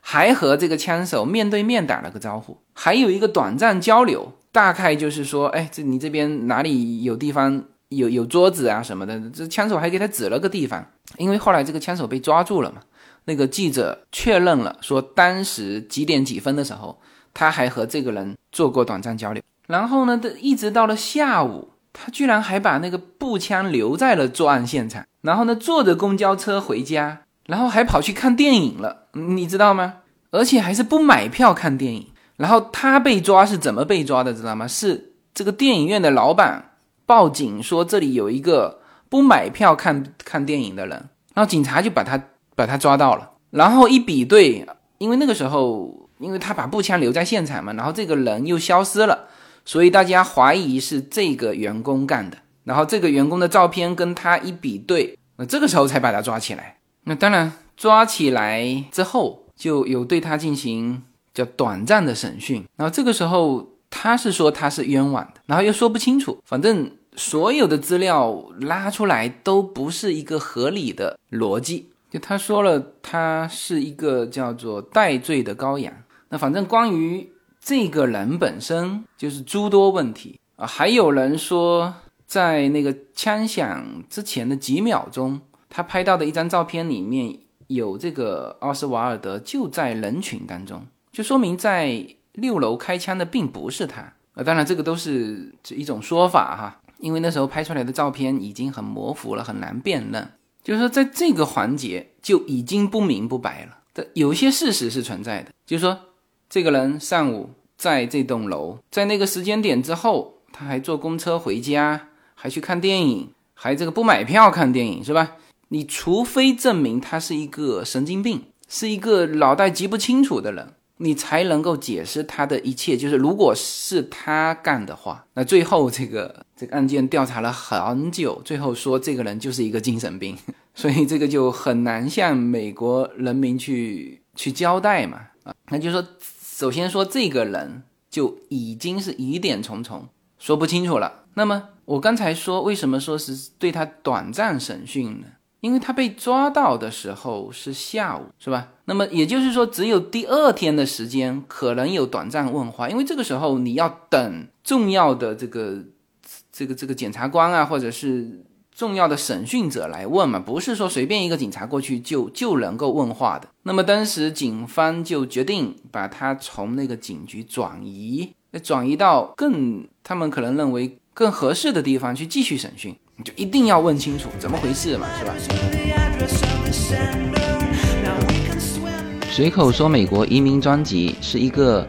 还和这个枪手面对面打了个招呼，还有一个短暂交流，大概就是说，哎，这你这边哪里有地方有有桌子啊什么的，这枪手还给他指了个地方，因为后来这个枪手被抓住了嘛，那个记者确认了，说当时几点几分的时候，他还和这个人做过短暂交流。然后呢，一直到了下午，他居然还把那个步枪留在了作案现场，然后呢，坐着公交车回家，然后还跑去看电影了，你知道吗？而且还是不买票看电影。然后他被抓是怎么被抓的，知道吗？是这个电影院的老板报警说这里有一个不买票看看电影的人，然后警察就把他把他抓到了。然后一比对，因为那个时候因为他把步枪留在现场嘛，然后这个人又消失了，所以大家怀疑是这个员工干的。然后这个员工的照片跟他一比对，那这个时候才把他抓起来。那当然抓起来之后就有对他进行。叫短暂的审讯，然后这个时候他是说他是冤枉的，然后又说不清楚，反正所有的资料拉出来都不是一个合理的逻辑。就他说了，他是一个叫做戴罪的羔羊。那反正关于这个人本身就是诸多问题啊，还有人说在那个枪响之前的几秒钟，他拍到的一张照片里面有这个奥斯瓦尔德就在人群当中。就说明在六楼开枪的并不是他啊，当然这个都是一种说法哈，因为那时候拍出来的照片已经很模糊了，很难辨认。就是说在这个环节就已经不明不白了。的有些事实是存在的，就是说这个人上午在这栋楼，在那个时间点之后，他还坐公车回家，还去看电影，还这个不买票看电影是吧？你除非证明他是一个神经病，是一个脑袋极不清楚的人。你才能够解释他的一切。就是如果是他干的话，那最后这个这个案件调查了很久，最后说这个人就是一个精神病，所以这个就很难向美国人民去去交代嘛啊。那就说，首先说这个人就已经是疑点重重，说不清楚了。那么我刚才说为什么说是对他短暂审讯呢？因为他被抓到的时候是下午，是吧？那么也就是说，只有第二天的时间可能有短暂问话，因为这个时候你要等重要的这个这个这个检察官啊，或者是重要的审讯者来问嘛，不是说随便一个警察过去就就能够问话的。那么当时警方就决定把他从那个警局转移，转移到更他们可能认为更合适的地方去继续审讯。就一定要问清楚怎么回事嘛，是吧？随口说美国移民专辑是一个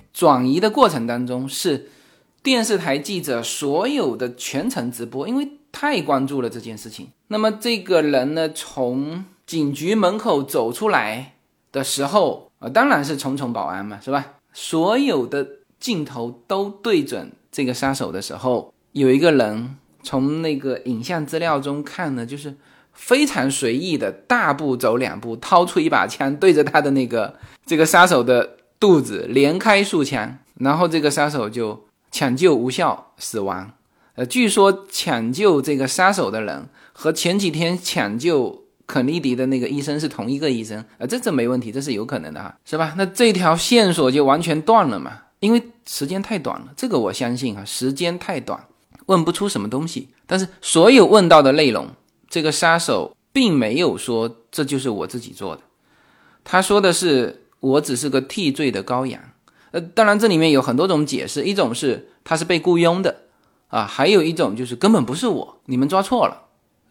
转移的过程当中，是电视台记者所有的全程直播，因为太关注了这件事情。那么这个人呢，从警局门口走出来的时候，啊，当然是重重保安嘛，是吧？所有的镜头都对准这个杀手的时候，有一个人从那个影像资料中看呢，就是非常随意的大步走两步，掏出一把枪对着他的那个这个杀手的。肚子连开数枪，然后这个杀手就抢救无效死亡。呃，据说抢救这个杀手的人和前几天抢救肯尼迪的那个医生是同一个医生。呃，这这没问题，这是有可能的哈，是吧？那这条线索就完全断了嘛，因为时间太短了。这个我相信哈，时间太短，问不出什么东西。但是所有问到的内容，这个杀手并没有说这就是我自己做的，他说的是。我只是个替罪的羔羊，呃，当然这里面有很多种解释，一种是他是被雇佣的，啊，还有一种就是根本不是我，你们抓错了，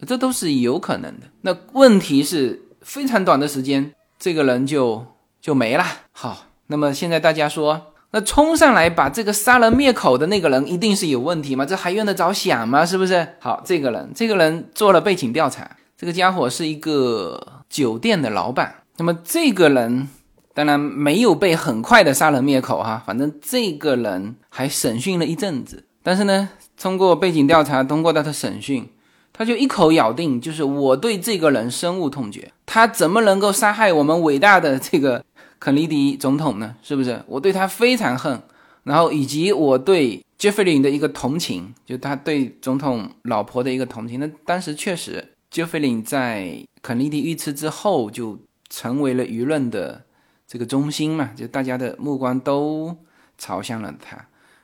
这都是有可能的。那问题是非常短的时间，这个人就就没了。好，那么现在大家说，那冲上来把这个杀人灭口的那个人一定是有问题吗？这还用得着想吗？是不是？好，这个人，这个人做了背景调查，这个家伙是一个酒店的老板，那么这个人。当然没有被很快的杀人灭口哈，反正这个人还审讯了一阵子，但是呢，通过背景调查，通过他的审讯，他就一口咬定，就是我对这个人深恶痛绝，他怎么能够杀害我们伟大的这个肯尼迪总统呢？是不是？我对他非常恨，然后以及我对杰弗林的一个同情，就他对总统老婆的一个同情。那当时确实，杰弗林在肯尼迪遇刺之后就成为了舆论的这个中心嘛，就大家的目光都朝向了他。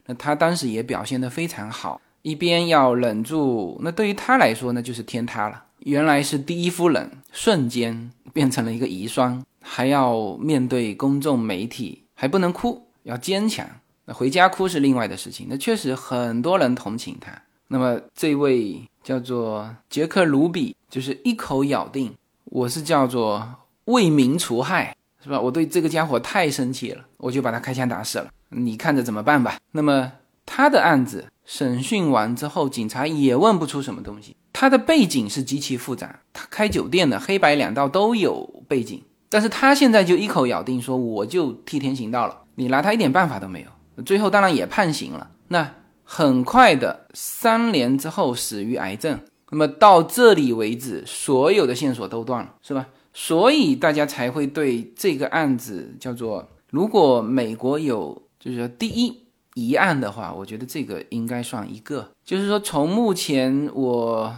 那他当时也表现得非常好，一边要忍住，那对于他来说那就是天塌了。原来是第一夫人，瞬间变成了一个遗孀，还要面对公众媒体，还不能哭，要坚强。那回家哭是另外的事情。那确实很多人同情他。那么这位叫做杰克·卢比，就是一口咬定我是叫做为民除害，是吧？我对这个家伙太生气了，我就把他开枪打死了。你看着怎么办吧？那么他的案子审讯完之后，警察也问不出什么东西。他的背景是极其复杂，他开酒店的，黑白两道都有背景。但是他现在就一口咬定说，我就替天行道了，你拿他一点办法都没有。最后当然也判刑了。那很快的三年之后死于癌症。那么到这里为止，所有的线索都断了，是吧？所以大家才会对这个案子叫做，如果美国有就是说第一。疑案的话，我觉得这个应该算一个。就是说，从目前我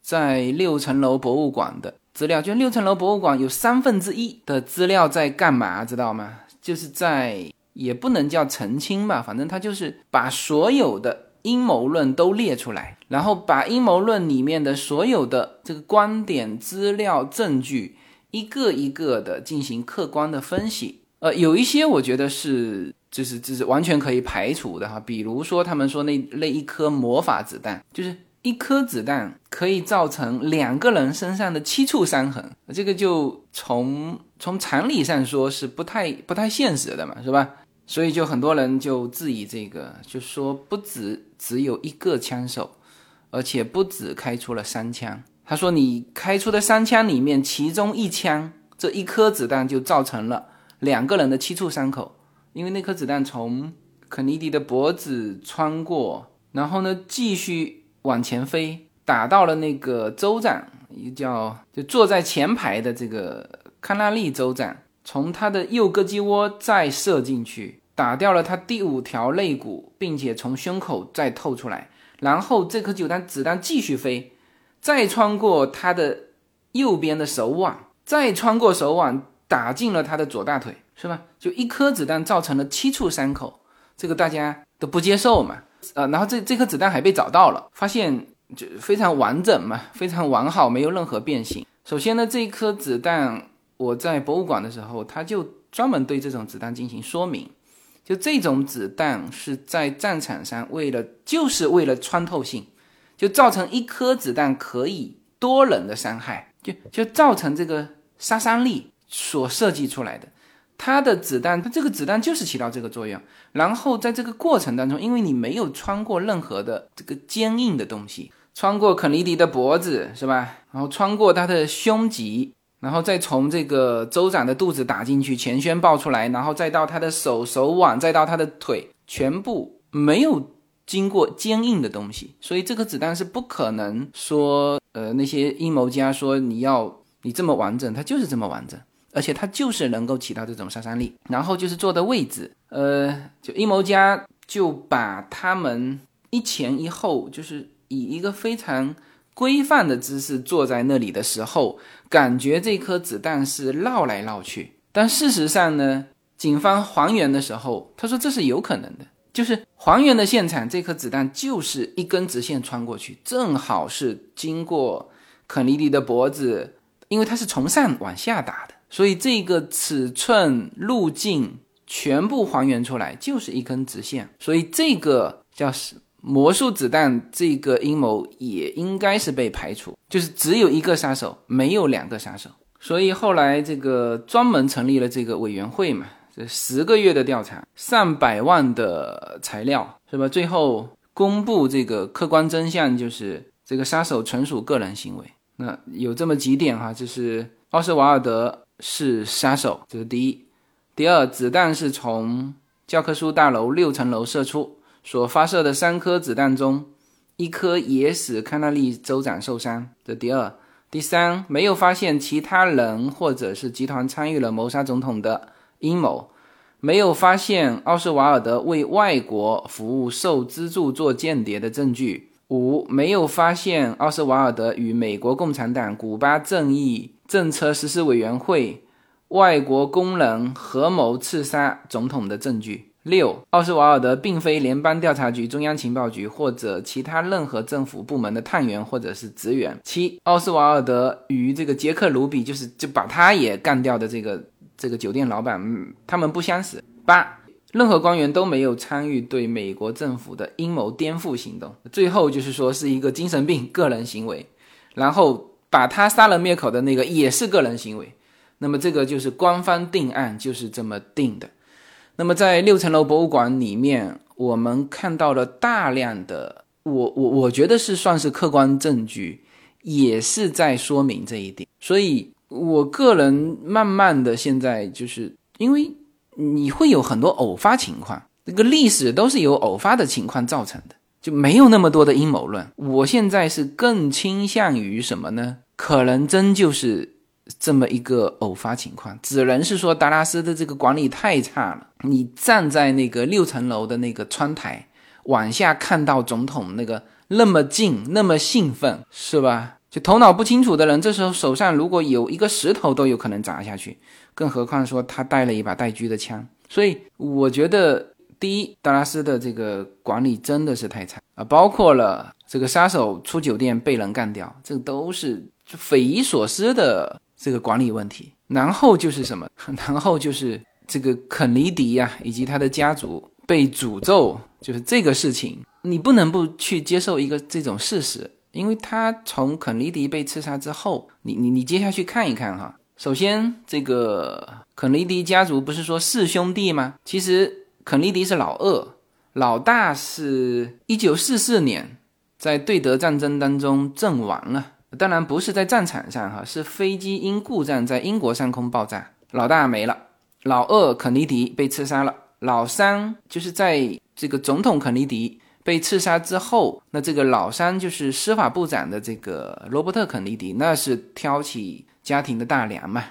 在六层楼博物馆的资料，就六层楼博物馆有三分之一的资料在干嘛，知道吗？就是在也不能叫澄清吧，反正他就是把所有的阴谋论都列出来，然后把阴谋论里面的所有的这个观点、资料、证据一个一个的进行客观的分析。呃，有一些我觉得是。就是就是完全可以排除的哈，比如说他们说那那一颗魔法子弹，就是一颗子弹可以造成两个人身上的七处伤痕，这个就从从常理上说是不太不太现实的嘛，是吧？所以就很多人就质疑这个，就说不止只有一个枪手，而且不止开出了三枪。他说你开出的三枪里面，其中一枪这一颗子弹就造成了两个人的七处伤口。因为那颗子弹从肯尼迪的脖子穿过，然后呢继续往前飞，打到了那个州长，一个叫就坐在前排的这个康纳利州长，从他的右胳肢窝再射进去，打掉了他第五条肋骨，并且从胸口再透出来，然后这颗子弹子弹继续飞，再穿过他的右边的手腕，再穿过手腕打进了他的左大腿。是吧？就一颗子弹造成了七处伤口，这个大家都不接受嘛。呃，然后这这颗子弹还被找到了，发现就非常完整嘛，非常完好，没有任何变形。首先呢，这一颗子弹我在博物馆的时候，他就专门对这种子弹进行说明，就这种子弹是在战场上为了就是为了穿透性，就造成一颗子弹可以多人的伤害，就就造成这个杀伤力所设计出来的。它的子弹，它这个子弹就是起到这个作用。然后在这个过程当中，因为你没有穿过任何的这个坚硬的东西，穿过肯尼迪的脖子是吧？然后穿过他的胸脊，然后再从这个州长的肚子打进去，前胸爆出来，然后再到他的手手腕，再到他的腿，全部没有经过坚硬的东西，所以这颗子弹是不可能说，呃，那些阴谋家说你要你这么完整，它就是这么完整。而且它就是能够起到这种杀伤力，然后就是坐的位置，呃，就阴谋家就把他们一前一后，就是以一个非常规范的姿势坐在那里的时候，感觉这颗子弹是绕来绕去。但事实上呢，警方还原的时候，他说这是有可能的，就是还原的现场，这颗子弹就是一根直线穿过去，正好是经过肯尼迪的脖子，因为他是从上往下打的。所以这个尺寸路径全部还原出来，就是一根直线。所以这个叫是魔术子弹，这个阴谋也应该是被排除，就是只有一个杀手，没有两个杀手。所以后来这个专门成立了这个委员会嘛，这十个月的调查，上百万的材料，是吧？最后公布这个客观真相，就是这个杀手纯属个人行为。那有这么几点哈，就是奥斯瓦尔德。是杀手，这是第一。第二，子弹是从教科书大楼六层楼射出，所发射的三颗子弹中，一颗也使康纳利州长受伤。这第二。第三，没有发现其他人或者是集团参与了谋杀总统的阴谋，没有发现奥斯瓦尔德为外国服务受资助做间谍的证据。五、没有发现奥斯瓦尔德与美国共产党、古巴正义政策实施委员会、外国工人合谋刺杀总统的证据。六，奥斯瓦尔德并非联邦调查局、中央情报局或者其他任何政府部门的探员或者是职员。七，奥斯瓦尔德与这个杰克·卢比，就是就把他也干掉的这个这个酒店老板，他们不相识。八，任何官员都没有参与对美国政府的阴谋颠覆行动。最后就是说是一个精神病个人行为，然后把他杀人灭口的那个也是个人行为。那么这个就是官方定案，就是这么定的。那么在六层楼博物馆里面，我们看到了大量的，我我我觉得是算是客观证据，也是在说明这一点。所以，我个人慢慢的现在就是因为你会有很多偶发情况，这个历史都是由偶发的情况造成的，就没有那么多的阴谋论。我现在是更倾向于什么呢？可能真就是。这么一个偶发情况，只能是说达拉斯的这个管理太差了。你站在那个六层楼的那个窗台往下看到总统那个那么近，那么兴奋，是吧？就头脑不清楚的人，这时候手上如果有一个石头都有可能砸下去，更何况说他带了一把带狙的枪。所以我觉得，第一，达拉斯的这个管理真的是太差啊，包括了这个杀手出酒店被人干掉，这都是匪夷所思的。这个管理问题，然后就是什么？然后就是这个肯尼迪呀，以及他的家族被诅咒，就是这个事情，你不能不去接受一个这种事实，因为他从肯尼迪被刺杀之后，你你你接下去看一看哈。首先，这个肯尼迪家族不是说四兄弟吗？其实肯尼迪是老二，老大是一九四四年在对德战争当中阵亡了。当然不是在战场上哈，是飞机因故障在英国上空爆炸，老大没了，老二肯尼迪被刺杀了，老三就是在这个总统肯尼迪被刺杀之后，那这个老三就是司法部长的这个罗伯特肯尼迪，那是挑起家庭的大梁嘛，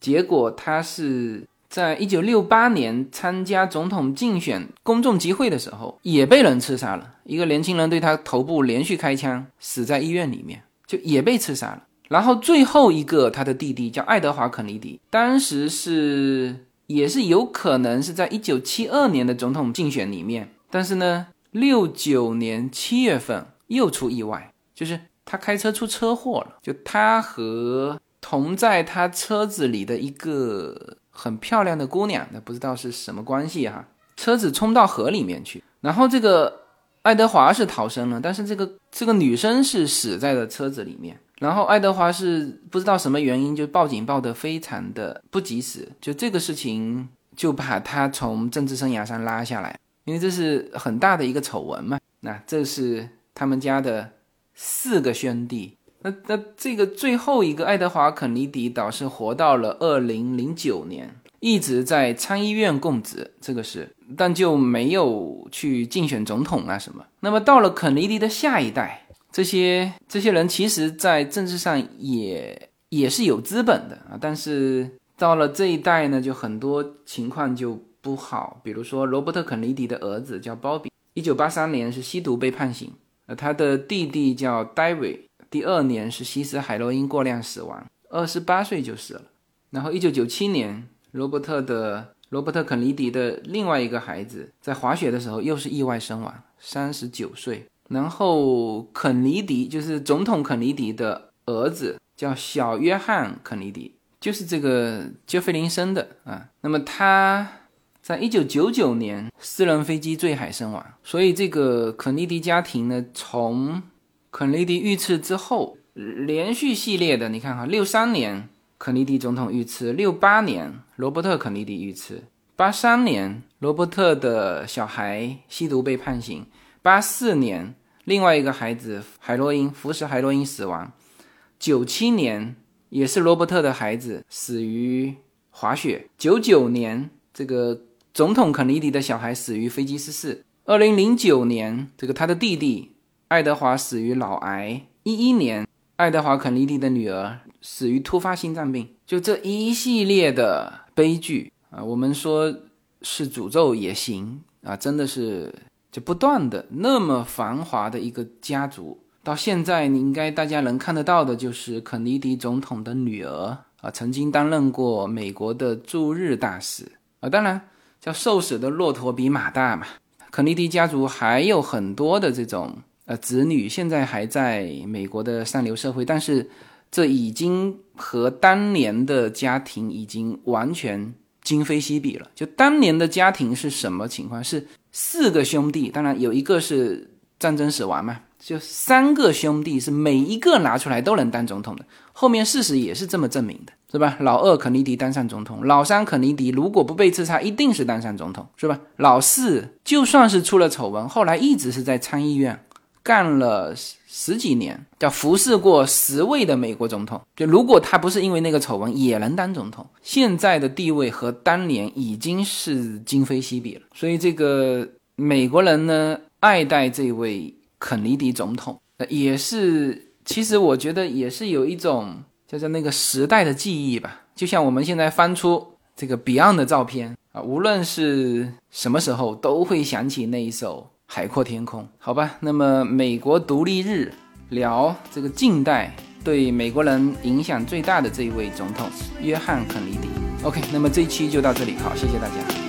结果他是在一九六八年参加总统竞选公众集会的时候也被人刺杀了，一个年轻人对他头部连续开枪，死在医院里面。就也被刺杀了，然后最后一个他的弟弟叫爱德华肯尼迪，当时是也是有可能是在一九七二年的总统竞选里面，但是呢，六九年七月份又出意外，就是他开车出车祸了，就他和同在他车子里的一个很漂亮的姑娘，那不知道是什么关系哈，车子冲到河里面去，然后这个。爱德华是逃生了，但是这个这个女生是死在了车子里面。然后爱德华是不知道什么原因就报警报得非常的不及时，就这个事情就把他从政治生涯上拉下来，因为这是很大的一个丑闻嘛。那这是他们家的四个兄弟，那那这个最后一个爱德华肯尼迪倒是活到了二零零九年。一直在参议院供职，这个是，但就没有去竞选总统啊什么。那么到了肯尼迪的下一代，这些这些人其实，在政治上也也是有资本的啊。但是到了这一代呢，就很多情况就不好。比如说罗伯特肯尼迪的儿子叫鲍比，一九八三年是吸毒被判刑，呃，他的弟弟叫戴维，第二年是吸食海洛因过量死亡，二十八岁就死了。然后一九九七年。罗伯特的罗伯特肯尼迪的另外一个孩子在滑雪的时候又是意外身亡，三十九岁。然后肯尼迪就是总统肯尼迪的儿子，叫小约翰肯尼迪，就是这个杰弗林生的啊。那么他在一九九九年私人飞机坠海身亡。所以这个肯尼迪家庭呢，从肯尼迪遇刺之后，连续系列的，你看哈，六三年。肯尼迪总统遇刺，六八年罗伯特肯尼迪遇刺，八三年罗伯特的小孩吸毒被判刑，八四年另外一个孩子海洛因服食海洛因死亡，九七年也是罗伯特的孩子死于滑雪，九九年这个总统肯尼迪的小孩死于飞机失事，二零零九年这个他的弟弟爱德华死于脑癌，一一年爱德华肯尼迪的女儿。死于突发心脏病，就这一系列的悲剧啊，我们说是诅咒也行啊，真的是就不断的那么繁华的一个家族，到现在你应该大家能看得到的就是肯尼迪总统的女儿啊，曾经担任过美国的驻日大使。啊，当然叫瘦死的骆驼比马大嘛。肯尼迪家族还有很多的这种呃子女，现在还在美国的上流社会，但是这已经和当年的家庭已经完全今非昔比了。就当年的家庭是什么情况？是四个兄弟，当然有一个是战争死亡嘛，就三个兄弟是每一个拿出来都能当总统的。后面事实也是这么证明的。是吧？老二肯尼迪当上总统，老三肯尼迪如果不被刺杀，一定是当上总统，是吧？老四就算是出了丑闻，后来一直是在参议院干了十几年，叫服侍过十位的美国总统。就如果他不是因为那个丑闻，也能当总统。现在的地位和当年已经是今非昔比了。所以这个美国人呢，爱戴这位肯尼迪总统，也是，其实我觉得也是有一种。叫做那个时代的记忆吧，就像我们现在翻出这个 Beyond 的照片啊，无论是什么时候都会想起那一首《海阔天空》，好吧？那么美国独立日聊这个近代对美国人影响最大的这一位总统约翰肯尼迪。OK，那么这一期就到这里，好，谢谢大家。